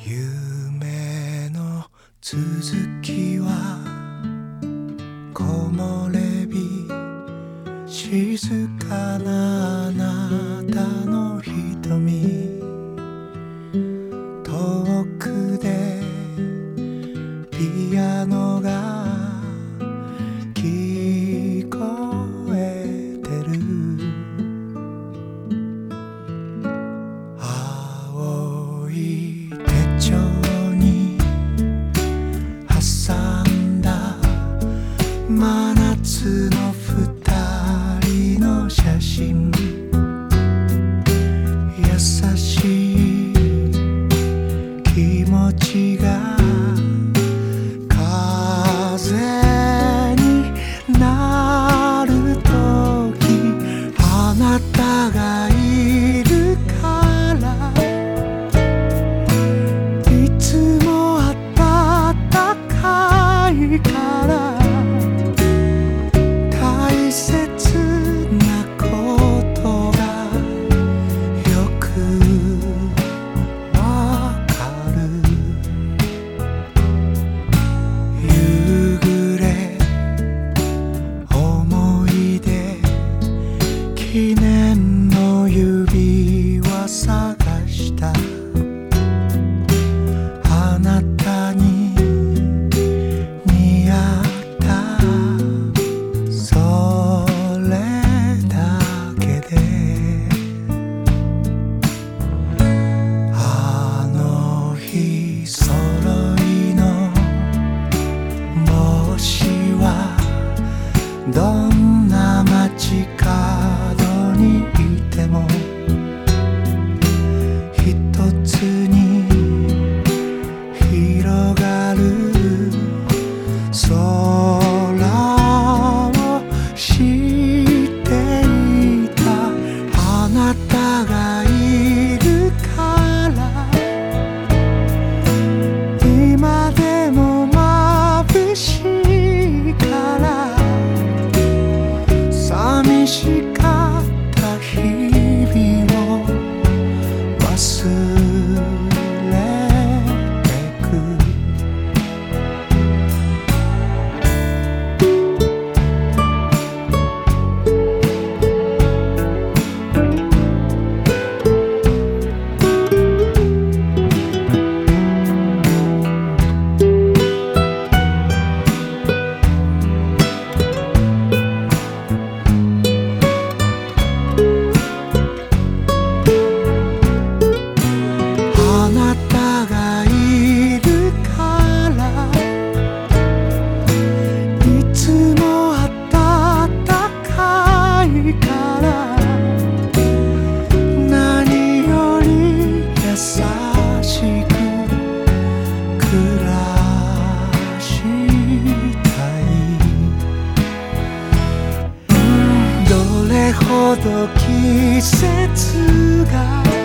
夢の続きは木漏れ日静かなあなたの瞳。真夏の記念の指輪探した she ど季節が